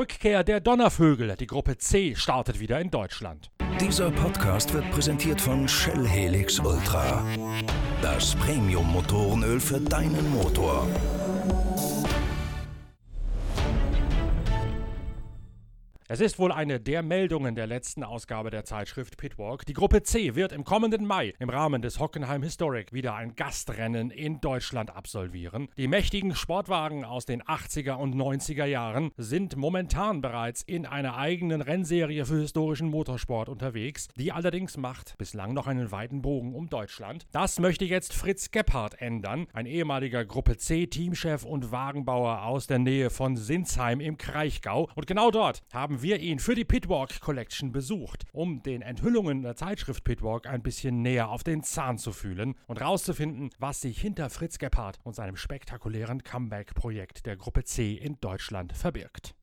Rückkehr der Donnervögel. Die Gruppe C startet wieder in Deutschland. Dieser Podcast wird präsentiert von Shell Helix Ultra. Das Premium-Motorenöl für deinen Motor. Es ist wohl eine der Meldungen der letzten Ausgabe der Zeitschrift Pitwalk. Die Gruppe C wird im kommenden Mai im Rahmen des Hockenheim Historic wieder ein Gastrennen in Deutschland absolvieren. Die mächtigen Sportwagen aus den 80er und 90er Jahren sind momentan bereits in einer eigenen Rennserie für historischen Motorsport unterwegs. Die allerdings macht bislang noch einen weiten Bogen um Deutschland. Das möchte jetzt Fritz Gebhardt ändern, ein ehemaliger Gruppe C Teamchef und Wagenbauer aus der Nähe von Sinsheim im Kraichgau. Und genau dort haben wir ihn für die Pitwalk Collection besucht, um den Enthüllungen der Zeitschrift Pitwalk ein bisschen näher auf den Zahn zu fühlen und rauszufinden, was sich hinter Fritz Gebhardt und seinem spektakulären Comeback-Projekt der Gruppe C in Deutschland verbirgt.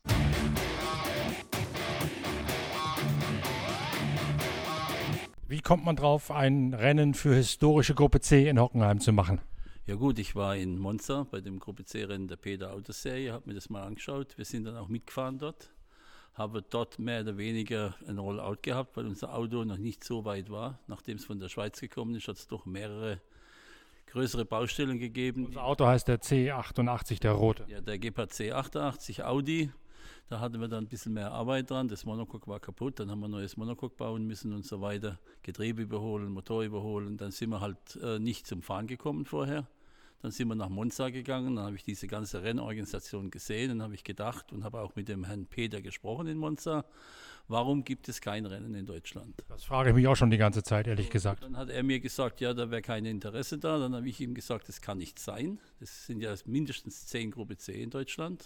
Wie kommt man drauf, ein Rennen für historische Gruppe C in Hockenheim zu machen? Ja gut, ich war in Monza bei dem Gruppe C-Rennen der Peter Autoserie, habe mir das mal angeschaut. Wir sind dann auch mitgefahren dort habe dort mehr oder weniger ein Rollout gehabt, weil unser Auto noch nicht so weit war. Nachdem es von der Schweiz gekommen ist, hat es doch mehrere größere Baustellen gegeben. Unser Auto heißt der C88, der rote. Ja, der Gepard C88 Audi. Da hatten wir dann ein bisschen mehr Arbeit dran. Das Monocoque war kaputt, dann haben wir ein neues Monocoque bauen müssen und so weiter. Getriebe überholen, Motor überholen. Dann sind wir halt äh, nicht zum Fahren gekommen vorher. Dann sind wir nach Monza gegangen, dann habe ich diese ganze Rennorganisation gesehen und habe ich gedacht und habe auch mit dem Herrn Peter gesprochen in Monza, warum gibt es kein Rennen in Deutschland? Das frage ich mich auch schon die ganze Zeit, ehrlich gesagt. Dann hat er mir gesagt, ja, da wäre kein Interesse da. Dann habe ich ihm gesagt, das kann nicht sein. Das sind ja mindestens zehn Gruppe C in Deutschland.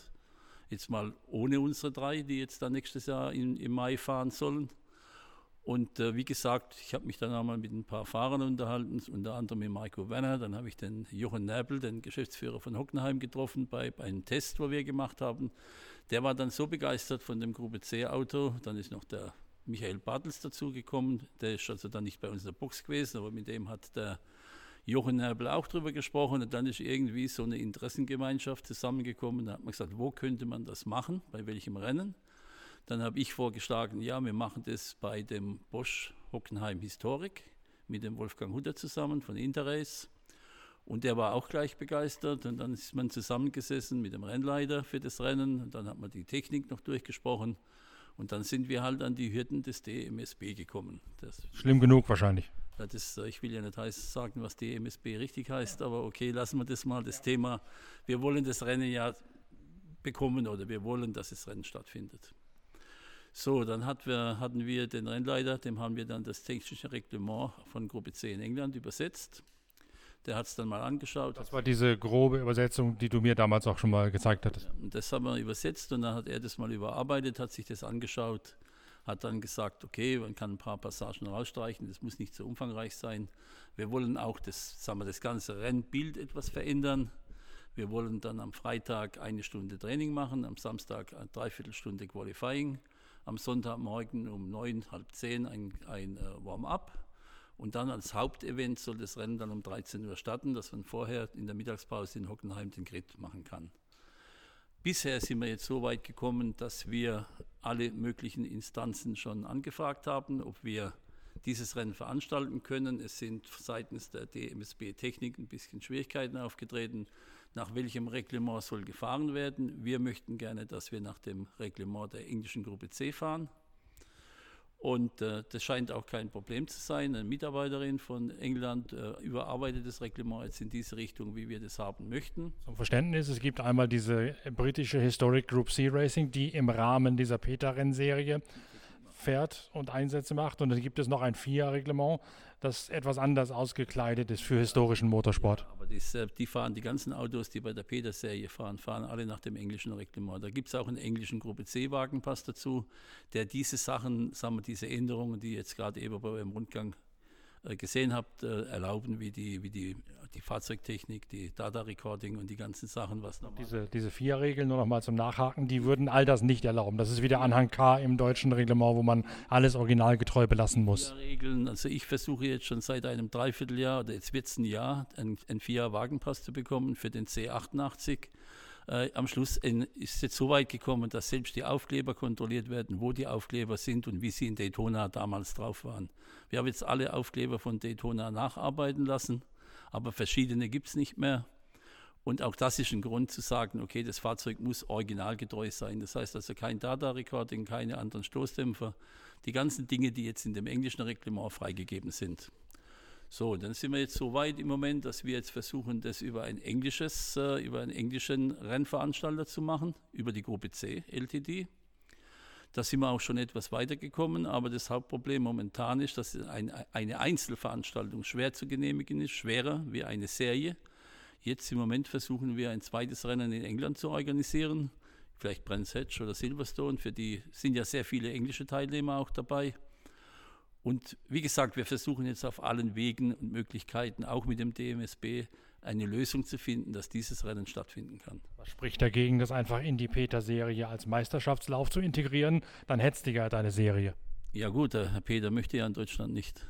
Jetzt mal ohne unsere drei, die jetzt dann nächstes Jahr in, im Mai fahren sollen. Und äh, wie gesagt, ich habe mich dann einmal mit ein paar Fahrern unterhalten, unter anderem mit Marco Werner. Dann habe ich den Jochen Näbel, den Geschäftsführer von Hockenheim, getroffen bei, bei einem Test, wo wir gemacht haben. Der war dann so begeistert von dem Gruppe C-Auto. Dann ist noch der Michael Bartels dazugekommen. Der ist also dann nicht bei uns in der Box gewesen, aber mit dem hat der Jochen Näbel auch drüber gesprochen. Und dann ist irgendwie so eine Interessengemeinschaft zusammengekommen. Da hat man gesagt, wo könnte man das machen, bei welchem Rennen. Dann habe ich vorgeschlagen, ja, wir machen das bei dem Bosch Hockenheim Historik mit dem Wolfgang Hutter zusammen von Interrace. Und der war auch gleich begeistert. Und dann ist man zusammengesessen mit dem Rennleiter für das Rennen. Und dann hat man die Technik noch durchgesprochen. Und dann sind wir halt an die Hürden des DMSB gekommen. Das Schlimm genug wahrscheinlich. Ja, das, ich will ja nicht heiß sagen, was DMSB richtig heißt, aber okay, lassen wir das mal, das Thema. Wir wollen das Rennen ja bekommen oder wir wollen, dass das Rennen stattfindet. So, dann hat wir, hatten wir den Rennleiter, dem haben wir dann das technische Reglement von Gruppe C in England übersetzt. Der hat es dann mal angeschaut. Das war diese grobe Übersetzung, die du mir damals auch schon mal gezeigt hattest. Das haben wir übersetzt und dann hat er das mal überarbeitet, hat sich das angeschaut, hat dann gesagt, okay, man kann ein paar Passagen rausstreichen, das muss nicht so umfangreich sein. Wir wollen auch das, sagen wir, das ganze Rennbild etwas verändern. Wir wollen dann am Freitag eine Stunde Training machen, am Samstag eine Dreiviertelstunde Qualifying am Sonntagmorgen um neun, halb zehn ein, ein äh, Warm-up. Und dann als Hauptevent soll das Rennen dann um 13 Uhr starten, dass man vorher in der Mittagspause in Hockenheim den Grid machen kann. Bisher sind wir jetzt so weit gekommen, dass wir alle möglichen Instanzen schon angefragt haben, ob wir dieses Rennen veranstalten können. Es sind seitens der DMSB Technik ein bisschen Schwierigkeiten aufgetreten nach welchem Reglement soll gefahren werden. Wir möchten gerne, dass wir nach dem Reglement der englischen Gruppe C fahren. Und äh, das scheint auch kein Problem zu sein. Eine Mitarbeiterin von England äh, überarbeitet das Reglement jetzt in diese Richtung, wie wir das haben möchten. Zum Verständnis, es gibt einmal diese britische Historic Group C Racing, die im Rahmen dieser Peter-Rennserie fährt und Einsätze macht. Und dann gibt es noch ein FIA-Reglement, das etwas anders ausgekleidet ist für historischen Motorsport. Ja, aber dies, äh, die fahren, die ganzen Autos, die bei der Peter-Serie fahren, fahren alle nach dem englischen Reglement. Da gibt es auch einen englischen Gruppe C-Wagenpass dazu, der diese Sachen, sagen wir, diese Änderungen, die jetzt gerade eben bei eurem Rundgang gesehen habt, äh, erlauben, wie die, wie die, die Fahrzeugtechnik, die Data Recording und die ganzen Sachen, was noch. Diese, diese vier Regeln, nur noch mal zum Nachhaken, die würden all das nicht erlauben. Das ist wieder Anhang K im deutschen Reglement, wo man alles originalgetreu belassen muss. Regeln, also ich versuche jetzt schon seit einem Dreivierteljahr, oder jetzt wird es ein Jahr, einen, einen Vier-Wagenpass zu bekommen für den C88 Äh, am Schluss in, ist es jetzt so weit gekommen, dass selbst die Aufkleber kontrolliert werden, wo die Aufkleber sind und wie sie in Daytona damals drauf waren. Wir haben jetzt alle Aufkleber von Daytona nacharbeiten lassen, aber verschiedene gibt es nicht mehr. Und auch das ist ein Grund zu sagen, okay, das Fahrzeug muss originalgetreu sein. Das heißt also kein Data-Recording, keine anderen Stoßdämpfer. Die ganzen Dinge, die jetzt in dem englischen Reglement freigegeben sind. So, dann sind wir jetzt so weit im Moment, dass wir jetzt versuchen, das über ein englisches, äh, über einen englischen Rennveranstalter zu machen, über die Gruppe C LTD. Da sind wir auch schon etwas weitergekommen, aber das Hauptproblem momentan ist, dass ein, eine Einzelveranstaltung schwer zu genehmigen ist, schwerer wie eine Serie. Jetzt im Moment versuchen wir ein zweites Rennen in England zu organisieren, vielleicht Brands Hatch oder Silverstone, für die sind ja sehr viele englische Teilnehmer auch dabei. Und wie gesagt, wir versuchen jetzt auf allen Wegen und Möglichkeiten, auch mit dem DMSB, eine Lösung zu finden, dass dieses Rennen stattfinden kann. Was spricht dagegen, das einfach in die Peter-Serie als Meisterschaftslauf zu integrieren? Dann hättest du ja deine Serie. Ja gut, der Herr Peter möchte ja in Deutschland nicht.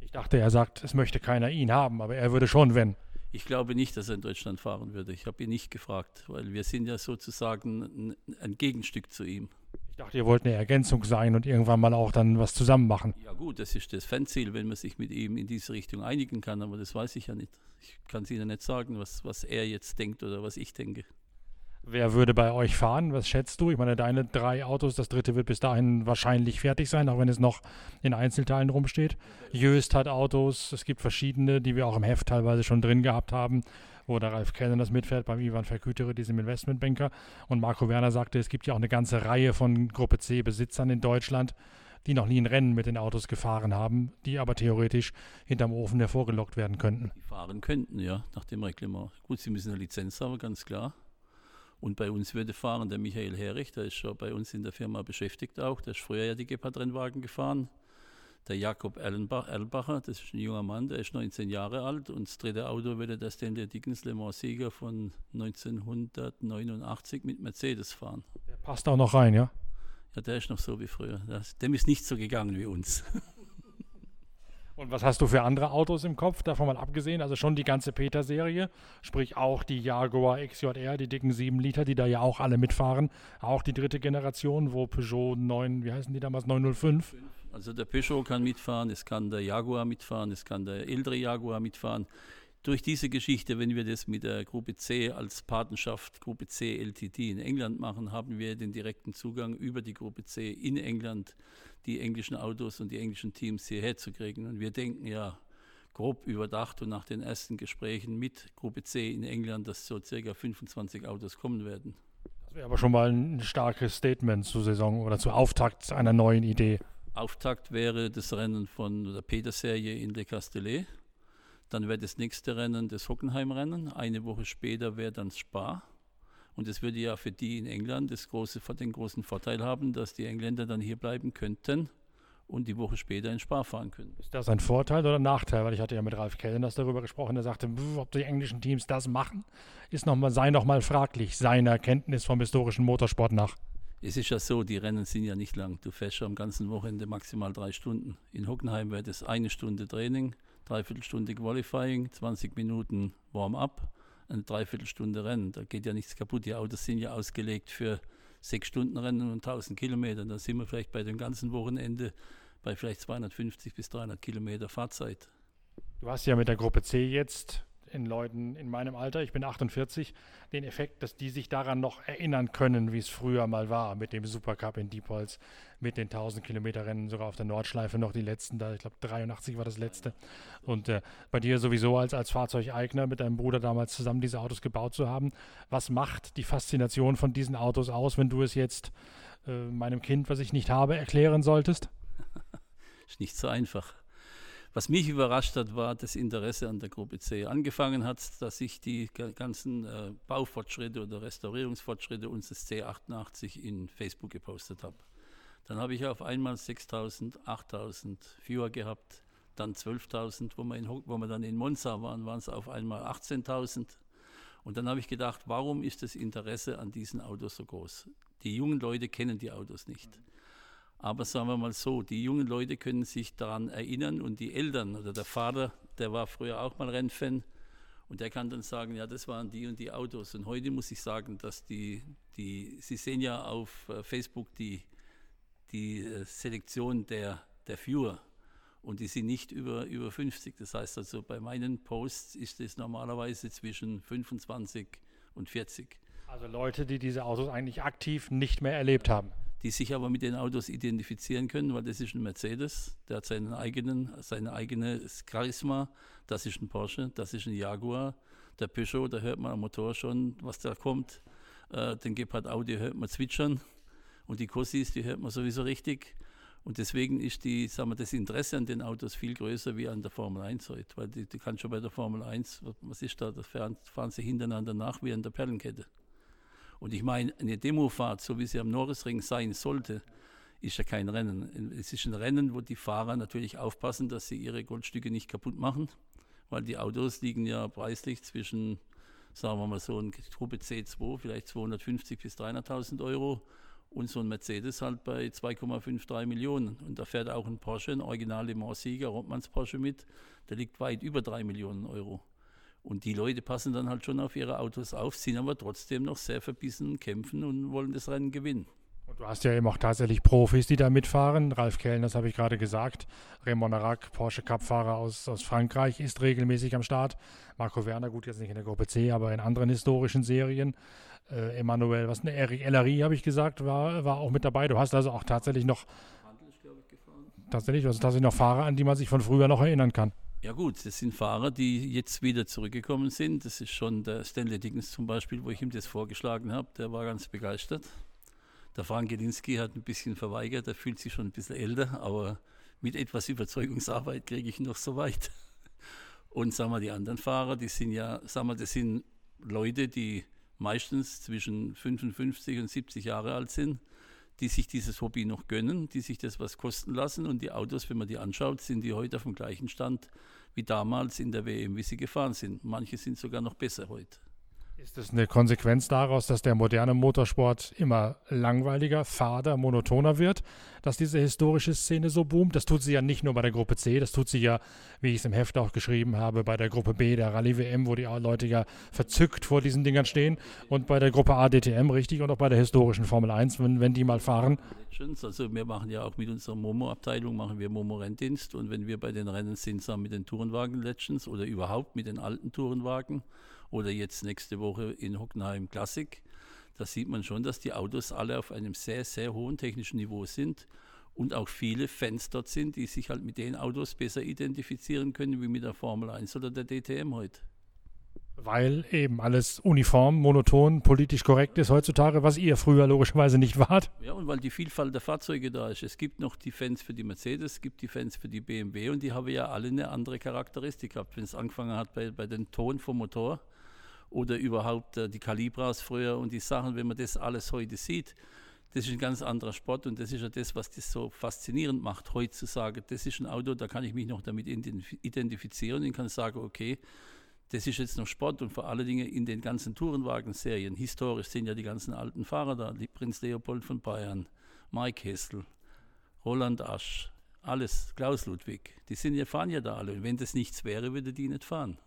Ich dachte, er sagt, es möchte keiner ihn haben, aber er würde schon, wenn. Ich glaube nicht, dass er in Deutschland fahren würde. Ich habe ihn nicht gefragt, weil wir sind ja sozusagen ein, ein Gegenstück zu ihm. Ich dachte, ihr wollt eine Ergänzung sein und irgendwann mal auch dann was zusammen machen. Ja gut, das ist das Fanziel, wenn man sich mit ihm in diese Richtung einigen kann, aber das weiß ich ja nicht. Ich kann es Ihnen nicht sagen, was, was er jetzt denkt oder was ich denke. Wer würde bei euch fahren? Was schätzt du? Ich meine, deine drei Autos, das dritte wird bis dahin wahrscheinlich fertig sein, auch wenn es noch in Einzelteilen rumsteht. Jöst hat Autos, es gibt verschiedene, die wir auch im Heft teilweise schon drin gehabt haben, wo der Ralf Kennen das mitfährt, beim Ivan Verkütere, diesem Investmentbanker. Und Marco Werner sagte, es gibt ja auch eine ganze Reihe von Gruppe C Besitzern in Deutschland, die noch nie ein Rennen mit den Autos gefahren haben, die aber theoretisch hinterm Ofen hervorgelockt werden könnten. Die fahren könnten, ja, nach dem Reglement. Gut, sie müssen eine Lizenz haben, ganz klar. Und bei uns würde fahren der Michael Herrich, der ist schon bei uns in der Firma beschäftigt auch, der ist früher ja die Gepard-Rennwagen gefahren. Der Jakob Erlenbacher, das ist ein junger Mann, der ist 19 Jahre alt und das dritte Auto würde der Stanley Dickens Le Mans Sieger von 1989 mit Mercedes fahren. Der passt auch noch rein, ja? Ja, der ist noch so wie früher. dem ist nicht so gegangen wie uns. Und was hast du für andere Autos im Kopf, davon mal abgesehen? Also schon die ganze Peter-Serie, sprich auch die Jaguar XJR, die dicken 7 Liter, die da ja auch alle mitfahren. Auch die dritte Generation, wo Peugeot 9, wie heißen die damals, 905? Also der Peugeot kann mitfahren, es kann der Jaguar mitfahren, es kann der ältere Jaguar mitfahren. Durch diese Geschichte, wenn wir das mit der Gruppe C als Patenschaft, Gruppe C LTD in England machen, haben wir den direkten Zugang über die Gruppe C in England die englischen Autos und die englischen Teams hierher zu kriegen. Und wir denken ja grob überdacht und nach den ersten Gesprächen mit Gruppe C in England, dass so circa 25 Autos kommen werden. Das wäre aber schon mal ein starkes Statement zur Saison oder zur Auftakt einer neuen Idee. Auftakt wäre das Rennen von der Peter-Serie in Le Castellet. Dann wäre das nächste Rennen das Hockenheim-Rennen. Eine Woche später wäre dann Spa. Und das würde ja für die in England das große, den großen Vorteil haben, dass die Engländer dann hier bleiben könnten und die Woche später in Spa fahren können. Ist das ein Vorteil oder ein Nachteil? Weil ich hatte ja mit Ralf Kellners darüber gesprochen, der sagte, ob die englischen Teams das machen, ist noch mal, sei noch mal fraglich, seiner Kenntnis vom historischen Motorsport nach. Es ist ja so, die Rennen sind ja nicht lang. Du fährst ja am ganzen Wochenende maximal drei Stunden. In Hockenheim wäre das eine Stunde Training, dreiviertel Stunde Qualifying, 20 Minuten Warm-up eine Dreiviertelstunde Rennen. Da geht ja nichts kaputt. Die Autos sind ja ausgelegt für sechs Stunden Rennen und 1000 Kilometer. Da sind wir vielleicht bei dem ganzen Wochenende bei vielleicht 250 bis 300 Kilometer Fahrzeit. Du hast ja mit der Gruppe C jetzt in Leuten in meinem Alter, ich bin 48, den Effekt, dass die sich daran noch erinnern können, wie es früher mal war mit dem Supercup in Diepholz, mit den 1000 Kilometer Rennen, sogar auf der Nordschleife noch die letzten, da ich glaube 83 war das letzte. Und äh, bei dir sowieso als, als Fahrzeugeigner mit deinem Bruder damals zusammen diese Autos gebaut zu haben. Was macht die Faszination von diesen Autos aus, wenn du es jetzt äh, meinem Kind, was ich nicht habe, erklären solltest? Ist nicht so einfach. Was mich überrascht hat, war das Interesse an der Gruppe C. Angefangen hat, dass ich die ganzen äh, Baufortschritte oder Restaurierungsfortschritte unseres C88 in Facebook gepostet habe. Dann habe ich auf einmal 6.000, 8.000 Viewer gehabt, dann 12.000, wo, wir wo wir dann in Monza waren, waren es auf einmal 18.000. Und dann habe ich gedacht, warum ist das Interesse an diesen Autos so groß? Die jungen Leute kennen die Autos nicht. Aber sagen wir mal so, die jungen Leute können sich daran erinnern und die Eltern oder der Vater, der war früher auch mal Rennfan Und der kann dann sagen, ja, das waren die und die Autos. Und heute muss ich sagen, dass die, die Sie sehen ja auf äh, Facebook die, die äh, Selektion der, der Viewer und die sind nicht über, über 50. Das heißt also, bei meinen Posts ist es normalerweise zwischen 25 und 40. Also Leute, die diese Autos eigentlich aktiv nicht mehr erlebt haben. Die sich aber mit den Autos identifizieren können, weil das ist ein Mercedes, der hat seinen eigenen, seine eigene Charisma, das ist ein Porsche, das ist ein Jaguar, der Peugeot, da hört man am Motor schon, was da kommt. Äh, den Gepard Audi hört man zwitschern und die Cossis, die hört man sowieso richtig. Und deswegen ist die, sagen wir, das Interesse an den Autos viel größer wie an der Formel 1 heute. Weil die, die kann schon bei der Formel 1, was ist da, da fahren, fahren sie hintereinander nach wie an der Perlenkette. Und ich meine, eine Demofahrt, so wie sie am Norrisring sein sollte, ist ja kein Rennen. Es ist ein Rennen, wo die Fahrer natürlich aufpassen, dass sie ihre Goldstücke nicht kaputt machen, weil die Autos liegen ja preislich zwischen, sagen wir mal so, eine Gruppe C2, vielleicht 250 bis 300.000 Euro und so ein Mercedes halt bei 2,53 Millionen. Und da fährt auch ein Porsche, ein Original Le Mans-Sieger, Rottmanns Porsche mit, der liegt weit über 3 Millionen Euro. Und die Leute passen dann halt schon auf ihre Autos auf, sind aber trotzdem noch sehr verbissen und kämpfen und wollen das Rennen gewinnen. Und du hast ja eben auch tatsächlich Profis, die da mitfahren. Ralf Kellen, das habe ich gerade gesagt. Raymond Arac, Porsche Cup-Fahrer aus, aus Frankreich, ist regelmäßig am Start. Marco Werner, gut, jetzt nicht in der Gruppe C, aber in anderen historischen Serien äh, Emanuel, was eine Eric Ellery, habe ich gesagt, war, war auch mit dabei. Du hast also auch tatsächlich noch tatsächlich, also tatsächlich noch Fahrer, an die man sich von früher noch erinnern kann. Ja gut, das sind Fahrer, die jetzt wieder zurückgekommen sind. Das ist schon der Stanley Dickens zum Beispiel, wo ich ihm das vorgeschlagen habe. Der war ganz begeistert. Der Frank Gelinski hat ein bisschen verweigert, der fühlt sich schon ein bisschen älter, aber mit etwas Überzeugungsarbeit kriege ich noch so weit. Und sagen wir, die anderen Fahrer, die sind ja, sagen wir, das sind Leute, die meistens zwischen 55 und 70 Jahre alt sind, die sich dieses Hobby noch gönnen, die sich das was kosten lassen. Und die Autos, wenn man die anschaut, sind die heute auf dem gleichen Stand wie damals in der WM, wie sie gefahren sind. Manche sind sogar noch besser heute. Ist das eine Konsequenz daraus, dass der moderne Motorsport immer langweiliger, fader, monotoner wird, dass diese historische Szene so boomt? Das tut sie ja nicht nur bei der Gruppe C, das tut sie ja, wie ich es im Heft auch geschrieben habe, bei der Gruppe B, der Rallye WM, wo die Leute ja verzückt vor diesen Dingern stehen und bei der Gruppe A DTM richtig und auch bei der historischen Formel 1, wenn, wenn die mal fahren. Also wir machen ja auch mit unserer Momo-Abteilung machen wir Momo-Renndienst und wenn wir bei den Rennen sind, sagen mit den Tourenwagen Legends oder überhaupt mit den alten Tourenwagen, oder jetzt nächste Woche in Hockenheim Classic. Da sieht man schon, dass die Autos alle auf einem sehr, sehr hohen technischen Niveau sind und auch viele Fans dort sind, die sich halt mit den Autos besser identifizieren können wie mit der Formel 1 oder der DTM heute. Weil eben alles uniform, monoton, politisch korrekt ist heutzutage, was ihr früher logischerweise nicht wart. Ja, und weil die Vielfalt der Fahrzeuge da ist. Es gibt noch die Fans für die Mercedes, es gibt die Fans für die BMW und die haben ja alle eine andere Charakteristik gehabt. Wenn es angefangen hat bei, bei den Ton vom Motor, oder überhaupt äh, die Kalibras früher und die Sachen, wenn man das alles heute sieht, das ist ein ganz anderer Sport und das ist ja das, was das so faszinierend macht, heute zu sagen, das ist ein Auto, da kann ich mich noch damit identifizieren und kann sagen, okay, das ist jetzt noch Sport und vor allen Dingen in den ganzen Tourenwagen-Serien, historisch sind ja die ganzen alten Fahrer da, Prinz Leopold von Bayern, Mike Hessel, Roland Asch, alles, Klaus Ludwig, die sind ja, fahren ja da alle. Und wenn das nichts wäre, würde die nicht fahren.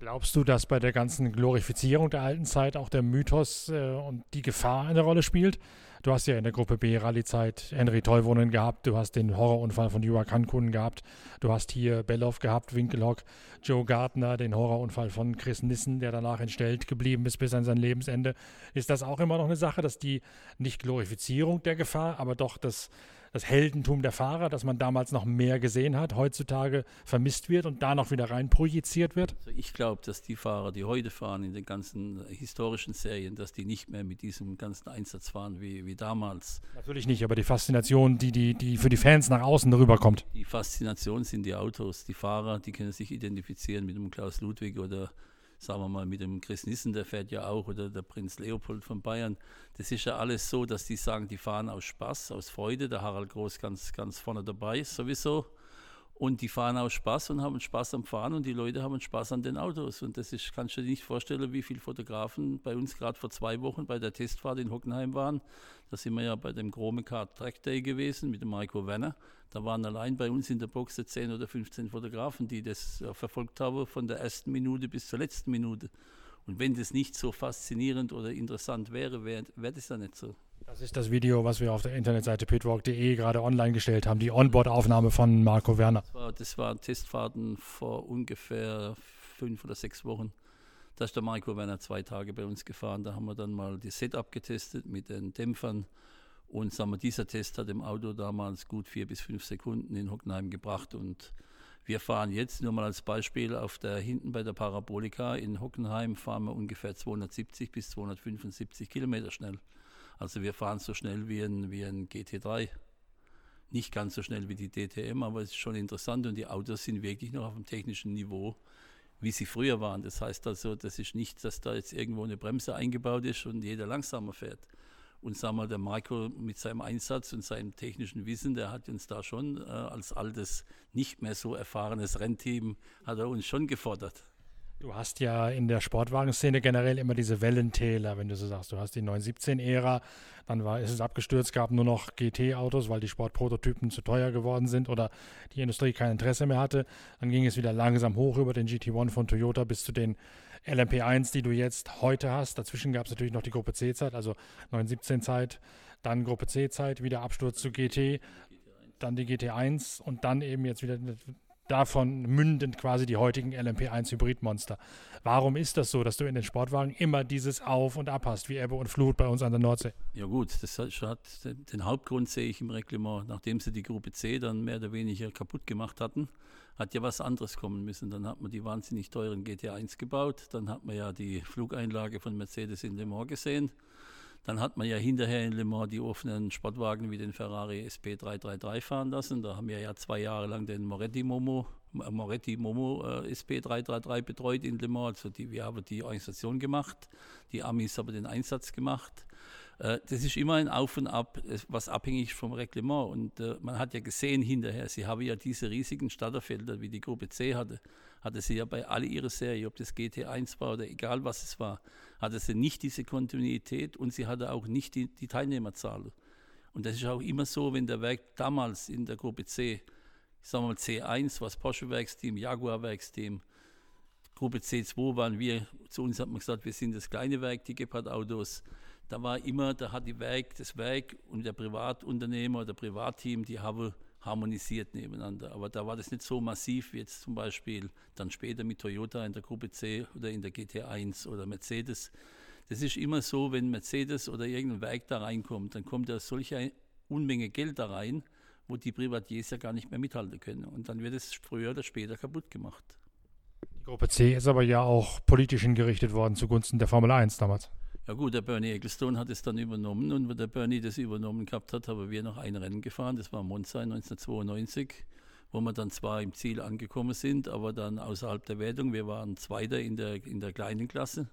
Glaubst du, dass bei der ganzen Glorifizierung der alten Zeit auch der Mythos äh, und die Gefahr eine Rolle spielt? Du hast ja in der Gruppe B Rallye-Zeit Henry Teuvonen gehabt, du hast den Horrorunfall von Jura Kankun gehabt, du hast hier Belloff gehabt, Winkelhock, Joe Gardner, den Horrorunfall von Chris Nissen, der danach entstellt geblieben ist bis an sein Lebensende. Ist das auch immer noch eine Sache, dass die nicht Glorifizierung der Gefahr, aber doch das das Heldentum der Fahrer, das man damals noch mehr gesehen hat, heutzutage vermisst wird und da noch wieder rein projiziert wird? Also ich glaube, dass die Fahrer, die heute fahren in den ganzen historischen Serien, dass die nicht mehr mit diesem ganzen Einsatz fahren wie, wie damals. Natürlich nicht, aber die Faszination, die, die, die für die Fans nach außen rüberkommt. Die Faszination sind die Autos, die Fahrer, die können sich identifizieren mit dem Klaus Ludwig oder sagen wir mal, mit dem Chris Nissen, der fährt ja auch, oder der Prinz Leopold von Bayern. Das ist ja alles so, dass die sagen, die fahren aus Spaß, aus Freude. Der Harald Groß ganz, ganz vorne dabei ist sowieso. Und die fahren auch Spaß und haben Spaß am Fahren und die Leute haben Spaß an den Autos. Und das ist, kannst du dir nicht vorstellen, wie viele Fotografen bei uns gerade vor zwei Wochen bei der Testfahrt in Hockenheim waren. Da sind wir ja bei dem Chrome Car Track Day gewesen mit dem Marco Werner. Da waren allein bei uns in der Box 10 oder 15 Fotografen, die das verfolgt haben von der ersten Minute bis zur letzten Minute. Und wenn das nicht so faszinierend oder interessant wäre, wäre wär das ja nicht so. Das ist das Video, was wir auf der Internetseite pitwalk.de gerade online gestellt haben, die Onboard-Aufnahme von Marco Werner. Das, war, das waren Testfahrten vor ungefähr fünf oder sechs Wochen. Da ist der Marco Werner zwei Tage bei uns gefahren. Da haben wir dann mal die Setup getestet mit den Dämpfern. Und sagen wir, dieser Test hat dem Auto damals gut vier bis fünf Sekunden in Hockenheim gebracht. Und wir fahren jetzt nur mal als Beispiel auf der hinten bei der Parabolika in Hockenheim fahren wir ungefähr 270 bis 275 Kilometer schnell. Also wir fahren so schnell wie ein, wie ein GT3. Nicht ganz so schnell wie die DTM, aber es ist schon interessant und die Autos sind wirklich noch auf dem technischen Niveau, wie sie früher waren. Das heißt also, das ist nicht, dass da jetzt irgendwo eine Bremse eingebaut ist und jeder langsamer fährt. Und sagen wir, der Marco mit seinem Einsatz und seinem technischen Wissen, der hat uns da schon äh, als altes, nicht mehr so erfahrenes Rennteam, hat er uns schon gefordert. Du hast ja in der Sportwagenszene generell immer diese Wellentäler, wenn du so sagst. Du hast die 917-Ära, dann war, ist es abgestürzt, gab nur noch GT-Autos, weil die Sportprototypen zu teuer geworden sind oder die Industrie kein Interesse mehr hatte. Dann ging es wieder langsam hoch über den GT1 von Toyota bis zu den LMP1, die du jetzt heute hast. Dazwischen gab es natürlich noch die Gruppe C-Zeit, also 917-Zeit, dann Gruppe C-Zeit, wieder Absturz zu GT, dann die GT1 und dann eben jetzt wieder davon mündend quasi die heutigen LMP1 Hybridmonster. Warum ist das so, dass du in den Sportwagen immer dieses Auf und Ab hast, wie Ebbe und Flut bei uns an der Nordsee? Ja gut, das hat, den Hauptgrund sehe ich im Reglement, nachdem sie die Gruppe C dann mehr oder weniger kaputt gemacht hatten, hat ja was anderes kommen müssen. Dann hat man die wahnsinnig teuren GT1 gebaut, dann hat man ja die Flugeinlage von Mercedes in Le Mans gesehen. Dann hat man ja hinterher in Le Mans die offenen Sportwagen wie den Ferrari SP333 fahren lassen. Da haben wir ja zwei Jahre lang den Moretti Momo, äh, Moretti Momo äh, SP333 betreut in Le Mans. Also die, wir haben die Organisation gemacht, die Amis haben den Einsatz gemacht. Äh, das ist immer ein Auf und Ab, was abhängig vom Reglement. Und äh, man hat ja gesehen hinterher, sie haben ja diese riesigen Starterfelder, wie die Gruppe C hatte hatte sie ja bei all ihrer Serie, ob das GT1 war oder egal was es war, hatte sie nicht diese Kontinuität und sie hatte auch nicht die, die Teilnehmerzahl. Und das ist auch immer so, wenn der Werk damals in der Gruppe C, ich sage mal C1 war das Porsche-Werksteam, Jaguar-Werksteam, Gruppe C2 waren wir, zu uns hat man gesagt, wir sind das kleine Werk, die Gepard-Autos. Da war immer, da hat die Werk, das Werk und der Privatunternehmer oder Privatteam, die haben harmonisiert nebeneinander. Aber da war das nicht so massiv wie jetzt zum Beispiel dann später mit Toyota in der Gruppe C oder in der GT1 oder Mercedes. Das ist immer so, wenn Mercedes oder irgendein Werk da reinkommt, dann kommt da solche Unmenge Geld da rein, wo die Privatiers ja gar nicht mehr mithalten können. Und dann wird es früher oder später kaputt gemacht. Die Gruppe C ist aber ja auch politisch hingerichtet worden zugunsten der Formel 1 damals. Ja gut, der Bernie Ecclestone hat es dann übernommen und wenn der Bernie das übernommen gehabt hat, haben wir noch ein Rennen gefahren, das war Monza 1992, wo wir dann zwar im Ziel angekommen sind, aber dann außerhalb der Wertung, wir waren Zweiter in der, in der kleinen Klasse.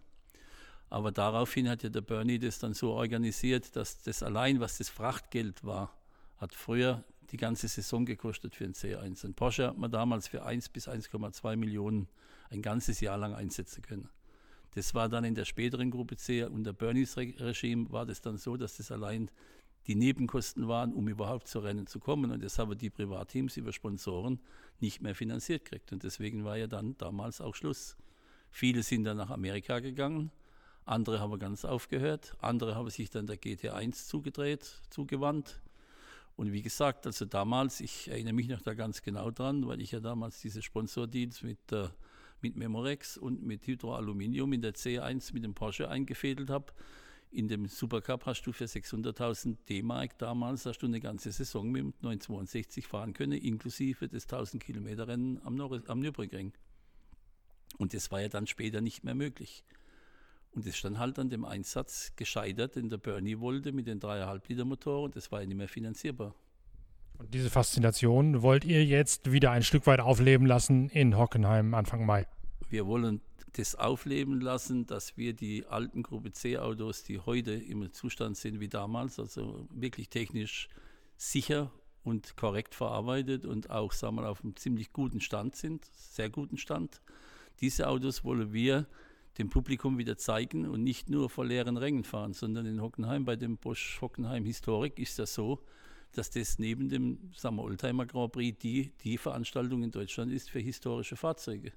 Aber daraufhin hat ja der Bernie das dann so organisiert, dass das allein, was das Frachtgeld war, hat früher die ganze Saison gekostet für ein C1. Ein Porsche hat man damals für 1 bis 1,2 Millionen ein ganzes Jahr lang einsetzen können. Das war dann in der späteren Gruppe C unter Bernies Regime war das dann so, dass das allein die Nebenkosten waren, um überhaupt zu Rennen zu kommen. Und das haben die Privatteams über Sponsoren nicht mehr finanziert gekriegt. Und deswegen war ja dann damals auch Schluss. Viele sind dann nach Amerika gegangen, andere haben ganz aufgehört, andere haben sich dann der GT1 zugedreht, zugewandt. Und wie gesagt, also damals, ich erinnere mich noch da ganz genau dran, weil ich ja damals diese Sponsordeals mit der mit Memorex und mit Hydroaluminium in der C1 mit dem Porsche eingefädelt habe. In dem Supercup hast du für 600.000 D-Mark damals hast du eine ganze Saison mit 962 fahren können, inklusive des 1000 Kilometer Rennen am, am Nürburgring. Und das war ja dann später nicht mehr möglich. Und es stand halt an dem Einsatz gescheitert, den der Bernie wollte mit den 3,5 Liter Motor und das war ja nicht mehr finanzierbar. Und diese Faszination wollt ihr jetzt wieder ein Stück weit aufleben lassen in Hockenheim Anfang Mai? Wir wollen das aufleben lassen, dass wir die alten Gruppe C-Autos, die heute im Zustand sind wie damals, also wirklich technisch sicher und korrekt verarbeitet und auch sagen wir, auf einem ziemlich guten Stand sind, sehr guten Stand. Diese Autos wollen wir dem Publikum wieder zeigen und nicht nur vor leeren Rängen fahren, sondern in Hockenheim, bei dem Bosch Hockenheim Historik, ist das so, dass das neben dem sagen wir, Oldtimer Grand Prix die, die Veranstaltung in Deutschland ist für historische Fahrzeuge.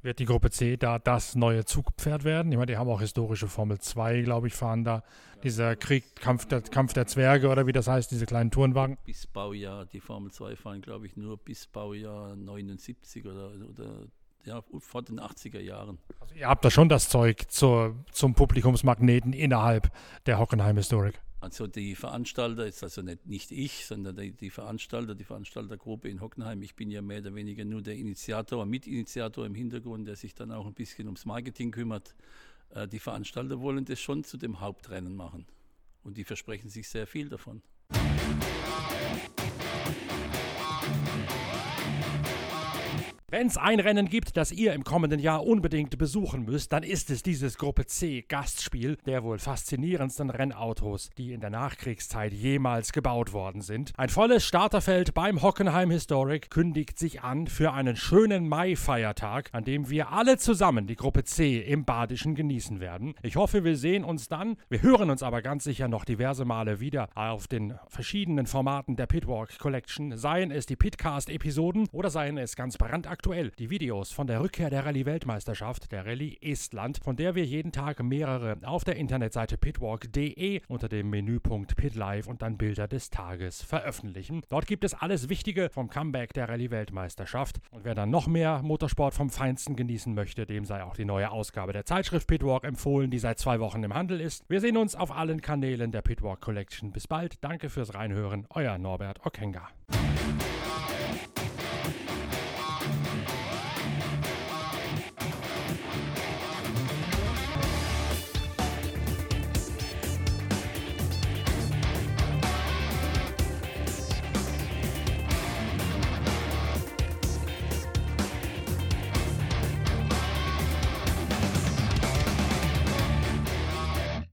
Wird die Gruppe C da das neue Zugpferd werden? Ich meine, die haben auch historische Formel 2, glaube ich, fahren da. Dieser Krieg, Kampf der, Kampf der Zwerge oder wie das heißt, diese kleinen Tourenwagen. Bis Baujahr, die Formel 2 fahren, glaube ich, nur bis Baujahr 79 oder, oder ja, vor den 80er Jahren. Also ihr habt da schon das Zeug zur, zum Publikumsmagneten innerhalb der Hockenheim-Historik. Also die Veranstalter, ist also nicht, nicht ich, sondern die, die, Veranstalter, die Veranstaltergruppe in Hockenheim. Ich bin ja mehr oder weniger nur der Initiator, Mitinitiator im Hintergrund, der sich dann auch ein bisschen ums Marketing kümmert. Äh, die Veranstalter wollen das schon zu dem Hauptrennen machen. Und die versprechen sich sehr viel davon. Wenn es ein Rennen gibt, das ihr im kommenden Jahr unbedingt besuchen müsst, dann ist es dieses Gruppe C Gastspiel der wohl faszinierendsten Rennautos, die in der Nachkriegszeit jemals gebaut worden sind. Ein volles Starterfeld beim Hockenheim Historic kündigt sich an für einen schönen Mai-Feiertag, an dem wir alle zusammen die Gruppe C im Badischen genießen werden. Ich hoffe, wir sehen uns dann. Wir hören uns aber ganz sicher noch diverse Male wieder auf den verschiedenen Formaten der Pitwalk Collection, seien es die Pitcast-Episoden oder seien es ganz brandaktuell aktuell die Videos von der Rückkehr der Rallye-Weltmeisterschaft, der Rallye Estland, von der wir jeden Tag mehrere auf der Internetseite pitwalk.de unter dem Menüpunkt PitLive und dann Bilder des Tages veröffentlichen. Dort gibt es alles Wichtige vom Comeback der Rallye-Weltmeisterschaft. Und wer dann noch mehr Motorsport vom Feinsten genießen möchte, dem sei auch die neue Ausgabe der Zeitschrift Pitwalk empfohlen, die seit zwei Wochen im Handel ist. Wir sehen uns auf allen Kanälen der Pitwalk Collection. Bis bald. Danke fürs Reinhören. Euer Norbert Okenga.